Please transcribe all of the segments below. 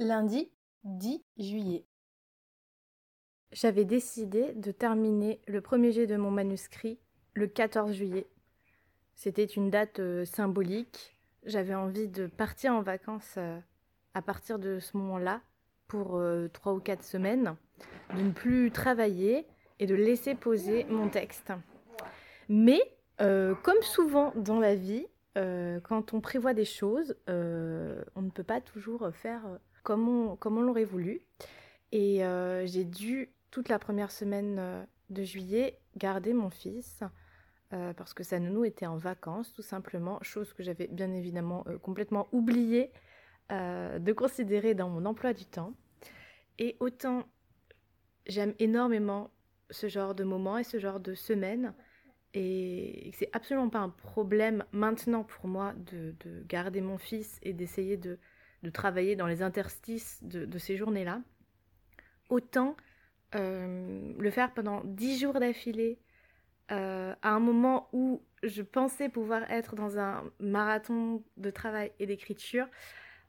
Lundi 10 juillet. J'avais décidé de terminer le premier jet de mon manuscrit le 14 juillet. C'était une date euh, symbolique. J'avais envie de partir en vacances euh, à partir de ce moment-là pour euh, trois ou quatre semaines, de ne plus travailler et de laisser poser mon texte. Mais comme souvent dans la vie, quand on prévoit des choses, on ne peut pas toujours faire comme on, l'aurait voulu. Et euh, j'ai dû, toute la première semaine euh, de juillet, garder mon fils euh, parce que sa nounou était en vacances, tout simplement, chose que j'avais bien évidemment complètement oublié de considérer dans mon emploi du temps. Et autant j'aime énormément ce genre de moments et ce genre de semaines, et c'est absolument pas un problème maintenant pour moi de garder mon fils et d'essayer de de travailler dans les interstices de, ces journées-là, autant euh, le faire pendant dix jours d'affilée, euh, à un moment où je pensais pouvoir être dans un marathon de travail et d'écriture,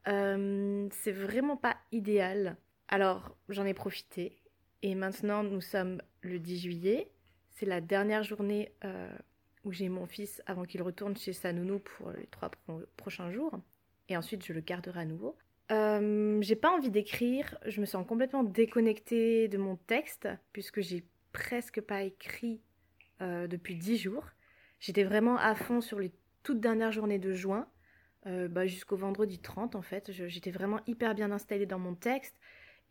euh, c'est vraiment pas idéal. Alors j'en ai profité et maintenant nous sommes le 10 juillet, c'est la dernière journée où j'ai mon fils avant qu'il retourne chez sa nounou pour les trois prochains jours et ensuite je le garderai à nouveau. Euh, j'ai pas envie d'écrire, je me sens complètement déconnectée de mon texte puisque j'ai presque pas écrit euh, depuis 10 jours. J'étais vraiment à fond sur les toutes dernières journées de juin, euh, bah, jusqu'au vendredi 30 en fait. J'étais vraiment hyper bien installée dans mon texte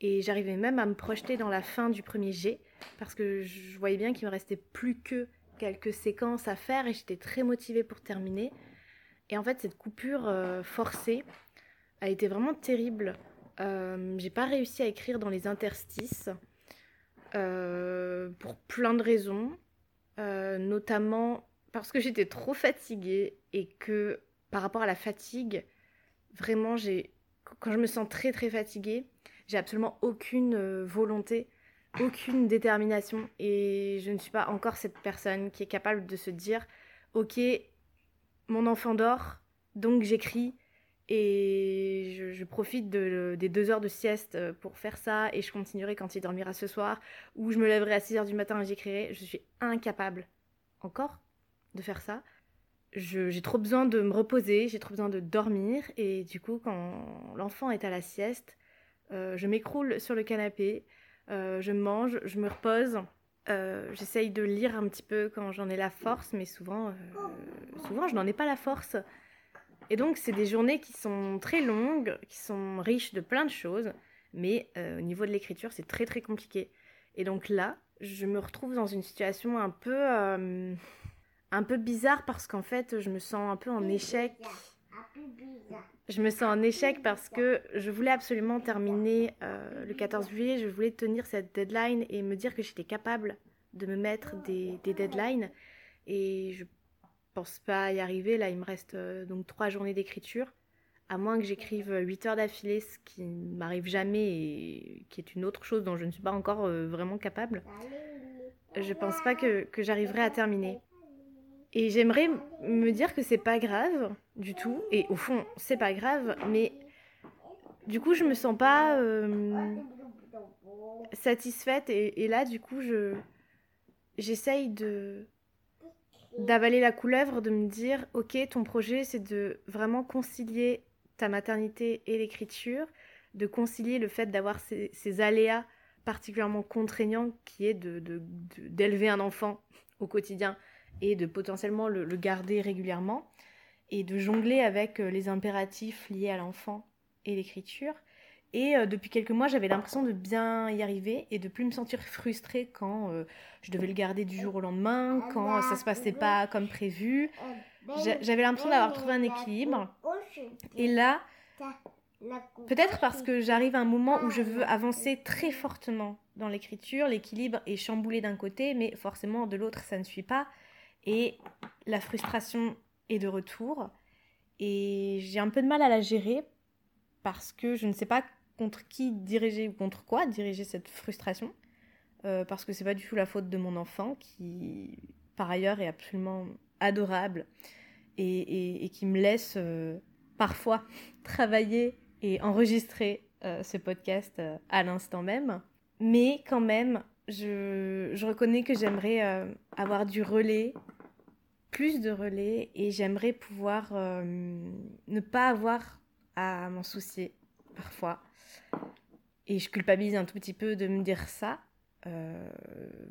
et j'arrivais même à me projeter dans la fin du premier G parce que je voyais bien qu'il me restait plus que quelques séquences à faire et j'étais très motivée pour terminer. Et en fait, cette coupure euh, forcée a été vraiment terrible. Euh, j'ai pas réussi à écrire dans les interstices euh, pour plein de raisons, notamment parce que j'étais trop fatiguée et que par rapport à la fatigue, vraiment, j'ai quand je me sens très très fatiguée, j'ai absolument aucune volonté, aucune détermination et je ne suis pas encore cette personne qui est capable de se dire ok mon enfant dort, donc j'écris et je, profite des deux heures de sieste euh, pour faire ça et je continuerai quand il dormira ce soir ou je me lèverai à 6 heures du matin et j'écrirai. Je suis incapable encore de faire ça. J'ai trop besoin de me reposer, j'ai trop besoin de dormir et du coup quand l'enfant est à la sieste, euh, je m'écroule sur le canapé, euh, je mange, je me repose euh, j'essaye de lire un petit peu quand j'en ai la force, mais souvent, euh, souvent je n'en ai pas la force. Et donc, c'est des journées qui sont très longues, qui sont riches de plein de choses, mais euh, au niveau de l'écriture, c'est très très compliqué. Et donc là, je me retrouve dans une situation un peu, un peu bizarre parce qu'en fait, je me sens un peu en échec je me sens en échec parce que je voulais absolument terminer euh, le 14 juillet, je voulais tenir cette deadline et me dire que j'étais capable de me mettre des, deadlines. Et je pense pas y arriver. Là, il me reste euh, donc trois journées d'écriture. À moins que j'écrive 8 heures d'affilée, ce qui ne m'arrive jamais et qui est une autre chose dont je ne suis pas encore euh, vraiment capable. Je pense pas que j'arriverai à terminer. Et j'aimerais me dire que c'est pas grave du tout. Et au fond, c'est pas grave, mais du coup, je me sens pas euh, satisfaite. Et, là, du coup, je j'essaye de d'avaler la couleuvre, de me dire, ok, ton projet, c'est de vraiment concilier ta maternité et l'écriture, de concilier le fait d'avoir ces, aléas particulièrement contraignants qui est de d'élever un enfant au quotidien et de potentiellement le, garder régulièrement et de jongler avec euh, les impératifs liés à l'enfant et l'écriture. Et euh, depuis quelques mois, j'avais l'impression de bien y arriver et de plus me sentir frustrée quand euh, je devais le garder du jour au lendemain, quand ça se passait pas comme prévu. J'avais l'impression d'avoir trouvé un équilibre. Et là, peut-être parce que j'arrive à un moment où je veux avancer très fortement dans l'écriture, l'équilibre est chamboulé d'un côté, mais forcément de l'autre, ça ne suit pas. Et la frustration est de retour. Et j'ai un peu de mal à la gérer parce que je ne sais pas contre qui diriger ou contre quoi diriger cette frustration. Euh, parce que c'est pas du tout la faute de mon enfant qui, par ailleurs, est absolument adorable et, qui me laisse euh, parfois travailler et enregistrer ce podcast à l'instant même. Mais quand même, je, je reconnais que j'aimerais avoir du relais, plus de relais, et j'aimerais pouvoir ne pas avoir à m'en soucier parfois. Et je culpabilise un tout petit peu de me dire ça, euh,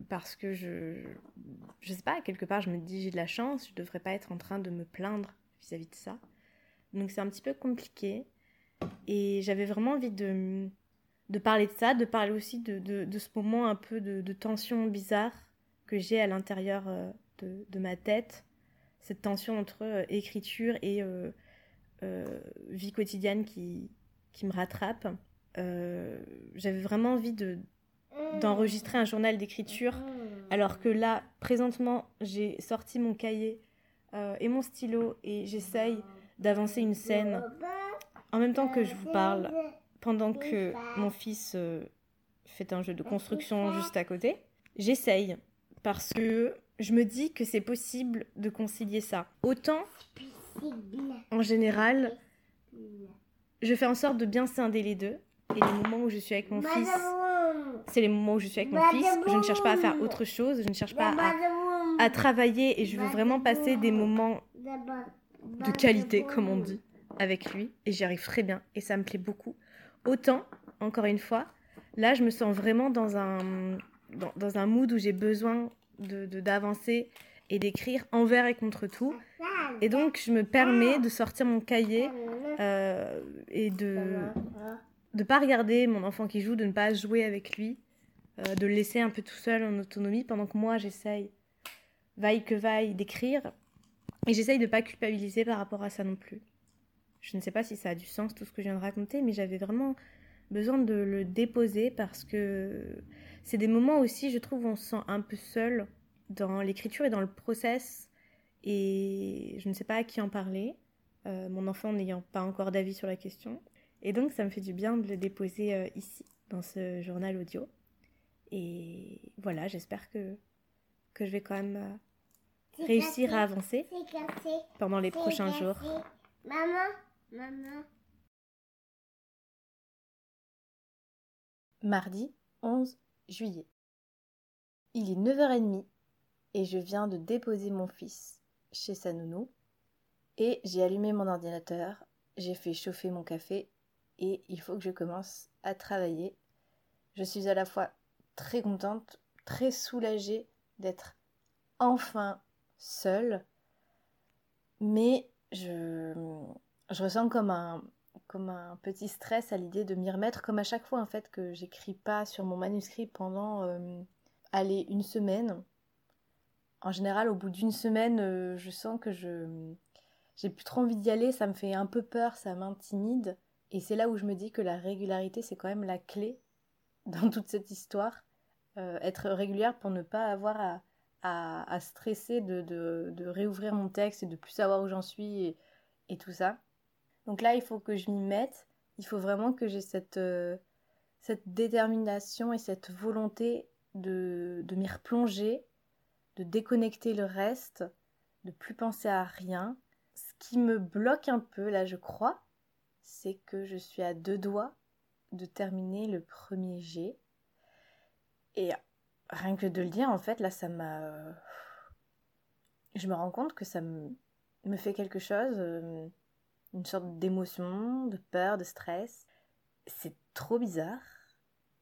parce que je, je sais pas, quelque part, je me dis j'ai de la chance, je devrais pas être en train de me plaindre vis-à-vis de ça. Donc c'est un petit peu compliqué. Et j'avais vraiment envie de, de parler de ça, de parler aussi de, de, ce moment un peu de, tension bizarre que j'ai à l'intérieur euh, de, ma tête. Cette tension entre euh, écriture et vie quotidienne qui, qui me rattrape. j'avais vraiment envie de, d'enregistrer un journal d'écriture, alors que là, présentement, j'ai sorti mon cahier euh, et mon stylo et j'essaye d'avancer une scène en même temps que je vous parle, pendant que mon fils euh, fait un jeu de construction juste à côté. J'essaye parce que je me dis que c'est possible de concilier ça. Autant, en général, je fais en sorte de bien scinder les deux. Et les moments où je suis avec mon fils, c'est les moments où je suis avec mon fils. Je ne cherche pas à faire autre chose, je ne cherche pas à, travailler et je veux vraiment passer des moments de qualité, comme on dit, avec lui. Et j'y arrive très bien et ça me plaît beaucoup. Autant, encore une fois, là, je me sens vraiment dans un, dans, un mood où j'ai besoin d'avancer de, d'avancer et d'écrire envers et contre tout. Et donc, je me permets de sortir mon cahier euh, et de de pas regarder mon enfant qui joue, de ne pas jouer avec lui, euh, de le laisser un peu tout seul en autonomie pendant que moi j'essaye, vaille que vaille, d'écrire. Et j'essaye de pas culpabiliser par rapport à ça non plus. Je ne sais pas si ça a du sens tout ce que je viens de raconter, mais j'avais vraiment besoin de le déposer parce que c'est des moments aussi, je trouve, où on se sent un peu seul dans l'écriture et dans le process. Et je ne sais pas à qui en parler, euh, mon enfant n'ayant pas encore d'avis sur la question. Et donc, ça me fait du bien de le déposer euh, ici, dans ce journal audio. Et voilà, j'espère que, que je vais quand même euh, réussir à avancer pendant les prochains jours. Maman, maman. Mardi 11 juillet. Il est 9h30 et je viens de déposer mon fils chez sa nounou. Et j'ai allumé mon ordinateur, j'ai fait chauffer mon café et il faut que je commence à travailler. Je suis à la fois très contente, très soulagée d'être enfin seule, mais je, je ressens comme un, comme un petit stress à l'idée de m'y remettre, comme à chaque fois en fait que j'écris pas sur mon manuscrit pendant, euh, allez, une semaine. En général, au bout d'une semaine, euh, je sens que je j'ai plus trop envie d'y aller, ça me fait un peu peur, ça m'intimide. Et c'est là où je me dis que la régularité, c'est quand même la clé dans toute cette histoire. Euh, être régulière pour ne pas avoir à, stresser de, réouvrir mon texte et de plus savoir où j'en suis et, tout ça. Donc là, il faut que je m'y mette. Il faut vraiment que j'ai cette, euh, cette détermination et cette volonté de, de m'y replonger, de déconnecter le reste, de plus penser à rien. Ce qui me bloque un peu, là, je crois, c'est que je suis à deux doigts de terminer le premier G. Et rien que de le dire, en fait, là, ça m'a... Je me rends compte que ça me, fait quelque chose, euh, une sorte d'émotion, de peur, de stress. C'est trop bizarre.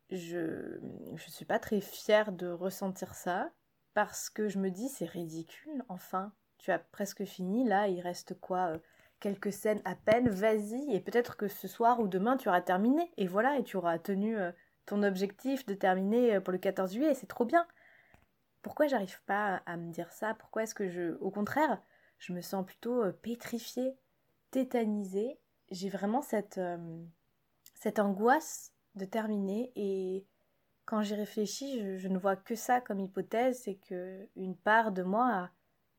Je ne suis pas très fière de ressentir ça, parce que je me dis, c'est ridicule, enfin. Tu as presque fini, là, il reste quoi euh, quelques scènes à peine, vas-y, et peut-être que ce soir ou demain tu auras terminé, et voilà, et tu auras tenu euh, ton objectif de terminer euh, pour le 14 juillet, c'est trop bien. Pourquoi j'arrive pas à me dire ça? Pourquoi est-ce que je... Au contraire, je me sens plutôt pétrifiée, tétanisée. J'ai vraiment cette, cette angoisse de terminer, et quand j'y réfléchis, je, ne vois que ça comme hypothèse, c'est que une part de moi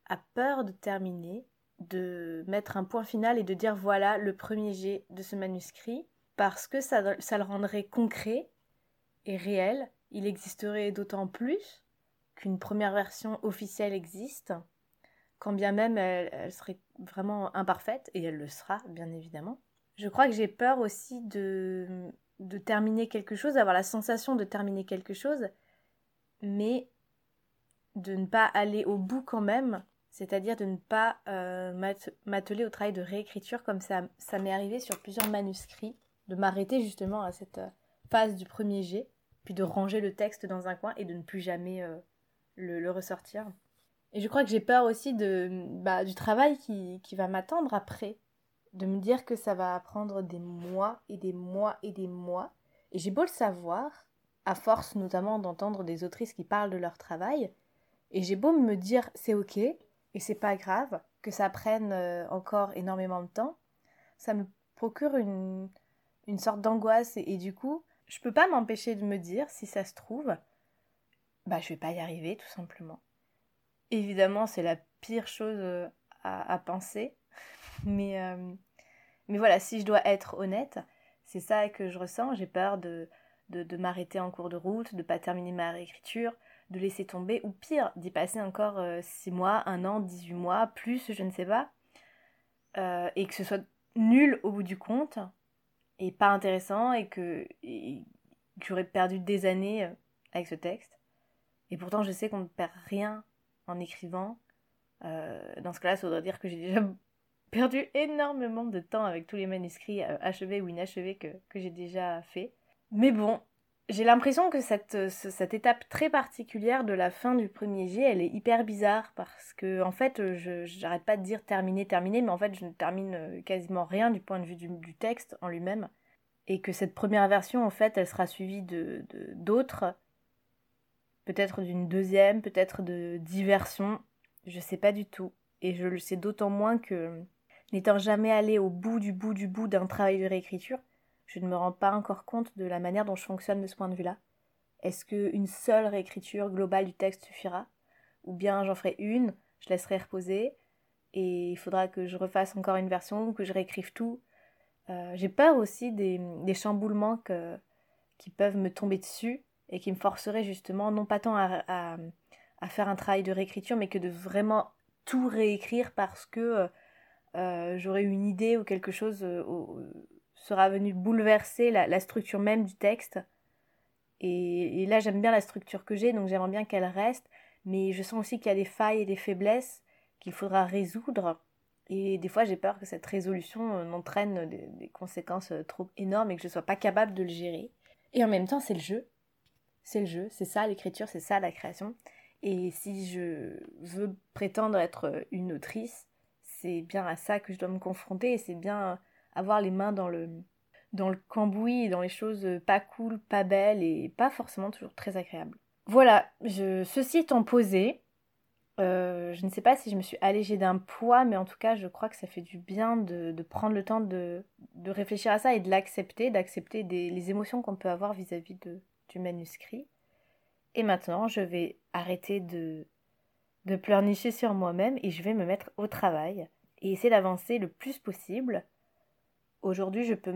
a peur de terminer, de mettre un point final et de dire voilà le premier jet de ce manuscrit, parce que ça, ça le rendrait concret et réel. Il existerait d'autant plus qu'une première version officielle existe, quand bien même elle, serait vraiment imparfaite, et elle le sera bien évidemment. Je crois que j'ai peur aussi de, de terminer quelque chose, d'avoir la sensation de terminer quelque chose, mais de ne pas aller au bout quand même, c'est-à-dire de ne pas euh, m'atteler au travail de réécriture comme ça, ça m'est arrivé sur plusieurs manuscrits, de m'arrêter justement à cette euh, phase du premier jet, puis de ranger le texte dans un coin et de ne plus jamais euh, le, ressortir. Et je crois que j'ai peur aussi de, bah, du travail qui, qui va m'attendre après, de me dire que ça va prendre des mois et des mois et des mois. Et j'ai beau le savoir, à force notamment d'entendre des autrices qui parlent de leur travail, et j'ai beau me dire c'est ok, et c'est pas grave, que ça prenne euh, encore énormément de temps, ça me procure une, une sorte d'angoisse, et, du coup, je peux pas m'empêcher de me dire, si ça se trouve, bah je vais pas y arriver tout simplement. Évidemment, c'est la pire chose euh, à, penser, mais, euh, mais voilà, si je dois être honnête, c'est ça que je ressens. J'ai peur de, de, m'arrêter en cours de route, de pas terminer ma réécriture, de laisser tomber, ou pire, d'y passer encore 6 euh, mois, 1 an, 18 mois, plus, je ne sais pas, et que ce soit nul au bout du compte, et pas intéressant, et que, j'aurais perdu des années avec ce texte. Et pourtant, je sais qu'on ne perd rien en écrivant. dans ce cas-là, ça voudrait dire que j'ai déjà perdu énormément de temps avec tous les manuscrits euh, achevés ou inachevés que, j'ai déjà fait. Mais bon, j'ai l'impression que cette, cette, étape très particulière de la fin du premier jet, elle est hyper bizarre parce que en fait, je j'arrête pas de dire terminé, terminé, mais en fait, je ne termine euh, quasiment rien du point de vue du, texte en lui-même. Et que cette première version, en fait, elle sera suivie de d'autres, peut-être d'une deuxième, peut-être de diversions, je sais pas du tout. Et je le sais d'autant moins que N'étant jamais allé au bout du bout du bout d'un travail de réécriture, je ne me rends pas encore compte de la manière dont je fonctionne de ce point de vue-là. Est-ce qu'une seule réécriture globale du texte suffira? Ou bien j'en ferai une, je laisserai reposer, et il faudra que je refasse encore une version, que je réécrive tout. Euh, j'ai peur aussi des, chamboulements qui peuvent me tomber dessus et qui me forceraient justement, non pas tant à, faire un travail de réécriture, mais que de vraiment tout réécrire parce que euh, euh, j'aurais une idée ou quelque chose euh, sera venu bouleverser la, structure même du texte. Et, là, j'aime bien la structure que j'ai, donc j'aimerais bien qu'elle reste. Mais je sens aussi qu'il y a des failles et des faiblesses qu'il faudra résoudre. Et des fois, j'ai peur que cette résolution euh, m'entraîne des, des, conséquences trop énormes et que je ne sois pas capable de le gérer. Et en même temps, c'est le jeu. C'est le jeu, c'est ça l'écriture, c'est ça la création. Et si je veux prétendre être une autrice, c'est bien à ça que je dois me confronter et c'est bien avoir les mains dans le, dans le cambouis dans les choses pas cool, pas belles et pas forcément toujours très agréables. Voilà, ceci étant posé, euh, je ne sais pas si je me suis allégée d'un poids, mais en tout cas, je crois que ça fait du bien de, prendre le temps de, réfléchir à ça et de l'accepter, d'accepter les émotions qu'on peut avoir vis-à-vis de, manuscrit. Et maintenant, je vais arrêter de de pleurnicher sur moi-même et je vais me mettre au travail et essayer d'avancer le plus possible. Aujourd'hui, je peux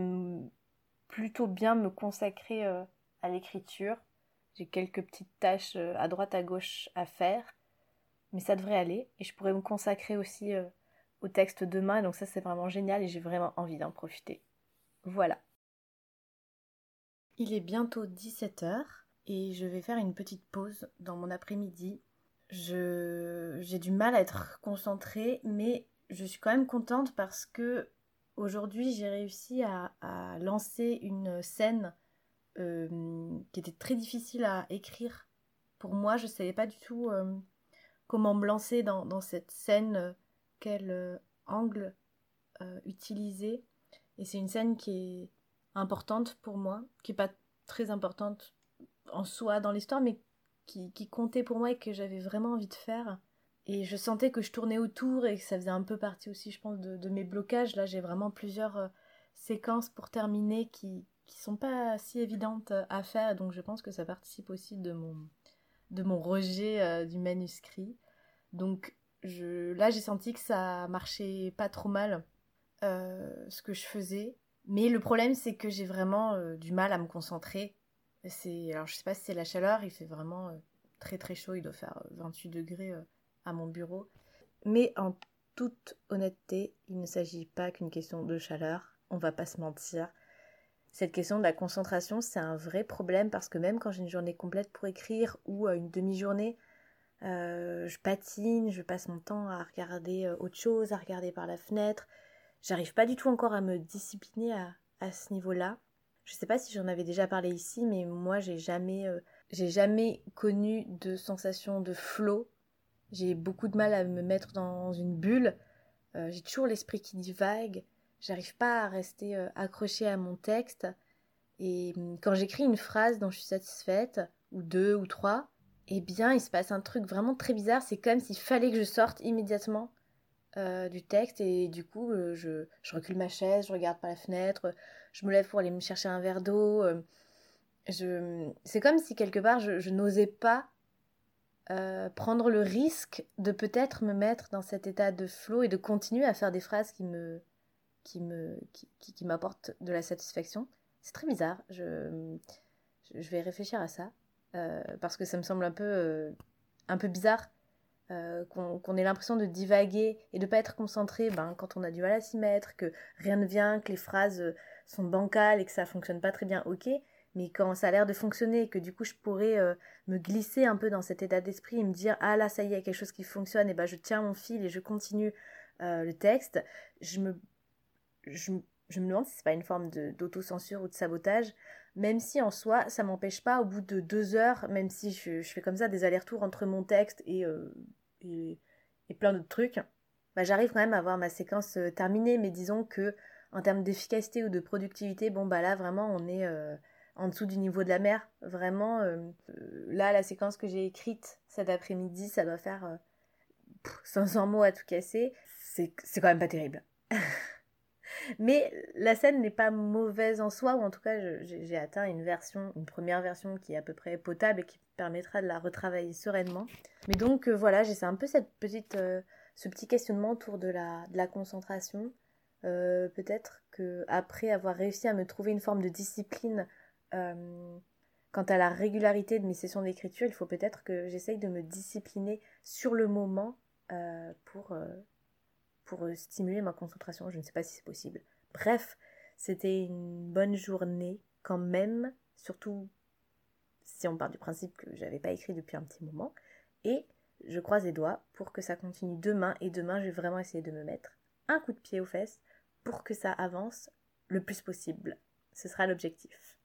plutôt bien me consacrer euh, à l'écriture. J'ai quelques petites tâches euh, à droite à gauche à faire, mais ça devrait aller et je pourrais me consacrer aussi euh, au texte demain, donc ça c'est vraiment génial et j'ai vraiment envie d'en profiter. Voilà. Il est bientôt 17h et je vais faire une petite pause dans mon après-midi j'ai du mal à être concentrée, mais je suis quand même contente parce que aujourd'hui j'ai réussi à, lancer une scène euh, qui était très difficile à écrire pour moi. Je ne savais pas du tout euh, comment me lancer dans, cette scène, euh, quel angle utiliser. Et c'est une scène qui est importante pour moi, qui n'est pas très importante en soi dans l'histoire, mais qui, comptait pour moi et que j'avais vraiment envie de faire. Et je sentais que je tournais autour et que ça faisait un peu partie aussi, je pense, de, mes blocages. Là, j'ai vraiment plusieurs euh, séquences pour terminer qui, qui sont pas si évidentes à faire. Donc, je pense que ça participe aussi de mon, de mon rejet euh, du manuscrit. Donc, je, là, j'ai senti que ça marchait pas trop mal, euh, ce que je faisais. Mais le problème, c'est que j'ai vraiment du mal à me concentrer c'est, alors je sais pas si c'est la chaleur, il fait vraiment euh, très très chaud, il doit faire 28 euh, degrés euh, à mon bureau. Mais en toute honnêteté, il ne s'agit pas qu'une question de chaleur, on va pas se mentir. cette question de la concentration, c'est un vrai problème parce que même quand j'ai une journée complète pour écrire ou une demi-journée, je patine, je passe mon temps à regarder autre chose, à regarder par la fenêtre. J'arrive pas du tout encore à me discipliner à, à ce niveau-là. Je sais pas si j'en avais déjà parlé ici, mais moi j'ai jamais, j'ai jamais connu de sensation de flow. J'ai beaucoup de mal à me mettre dans une bulle. j'ai toujours l'esprit qui divague. J'arrive pas à rester euh, accrochée à mon texte. Et hum, quand j'écris une phrase dont je suis satisfaite, ou deux ou trois, eh bien, il se passe un truc vraiment très bizarre. C'est comme s'il fallait que je sorte immédiatement euh, du texte. Et du coup, euh, je, recule ma chaise, je regarde par la fenêtre, je me lève pour aller me chercher un verre d'eau. je... C'est comme si quelque part, je, n'osais pas prendre le risque de peut-être me mettre dans cet état de flow et de continuer à faire des phrases qui me, qui me qui, qui, m'apporte de la satisfaction. C'est très bizarre. Je, je vais réfléchir à ça euh, parce que ça me semble un peu euh, un peu bizarre euh, qu'on ait l'impression de divaguer et de pas être concentré ben, quand on a du mal à s'y mettre, que rien ne vient, que les phrases sont bancales et que ça fonctionne pas très bien, ok. Mais quand ça a l'air de fonctionner, que du coup je pourrais me glisser un peu dans cet état d'esprit et me dire ah là ça y est, il y a quelque chose qui fonctionne, et ben je tiens mon fil et je continue le texte, je me me demande si c'est pas une forme d'autocensure ou de sabotage, même si en soi, ça m'empêche pas, au bout de deux heures, même si je, fais comme ça des allers-retours entre mon texte et, euh, et, plein d'autres trucs, bah, j'arrive quand même à avoir ma séquence euh, terminée, mais disons que en termes d'efficacité ou de productivité, bon bah là vraiment on est euh, en dessous du niveau de la mer. Vraiment, là la séquence que j'ai écrite cet après-midi, ça doit faire 500 mots à tout casser. C'est quand même pas terrible. Mais la scène n'est pas mauvaise en soi, ou en tout cas j'ai atteint une version, une première version qui est à peu près potable et qui permettra de la retravailler sereinement. Mais donc euh, voilà, j'ai un peu cette petite, euh, ce petit questionnement autour de la, de la concentration. Euh, peut-être que après avoir réussi à me trouver une forme de discipline quant à la régularité de mes sessions d'écriture, il faut peut-être que j'essaye de me discipliner sur le moment pour pour euh, stimuler ma concentration. Je ne sais pas si c'est possible. Bref, c'était une bonne journée quand même, surtout si on part du principe que j'avais pas écrit depuis un petit moment. Et je croise les doigts pour que ça continue demain. Et demain, je vais vraiment essayer de me mettre un coup de pied aux fesses pour que ça avance le plus possible. Ce sera l'objectif.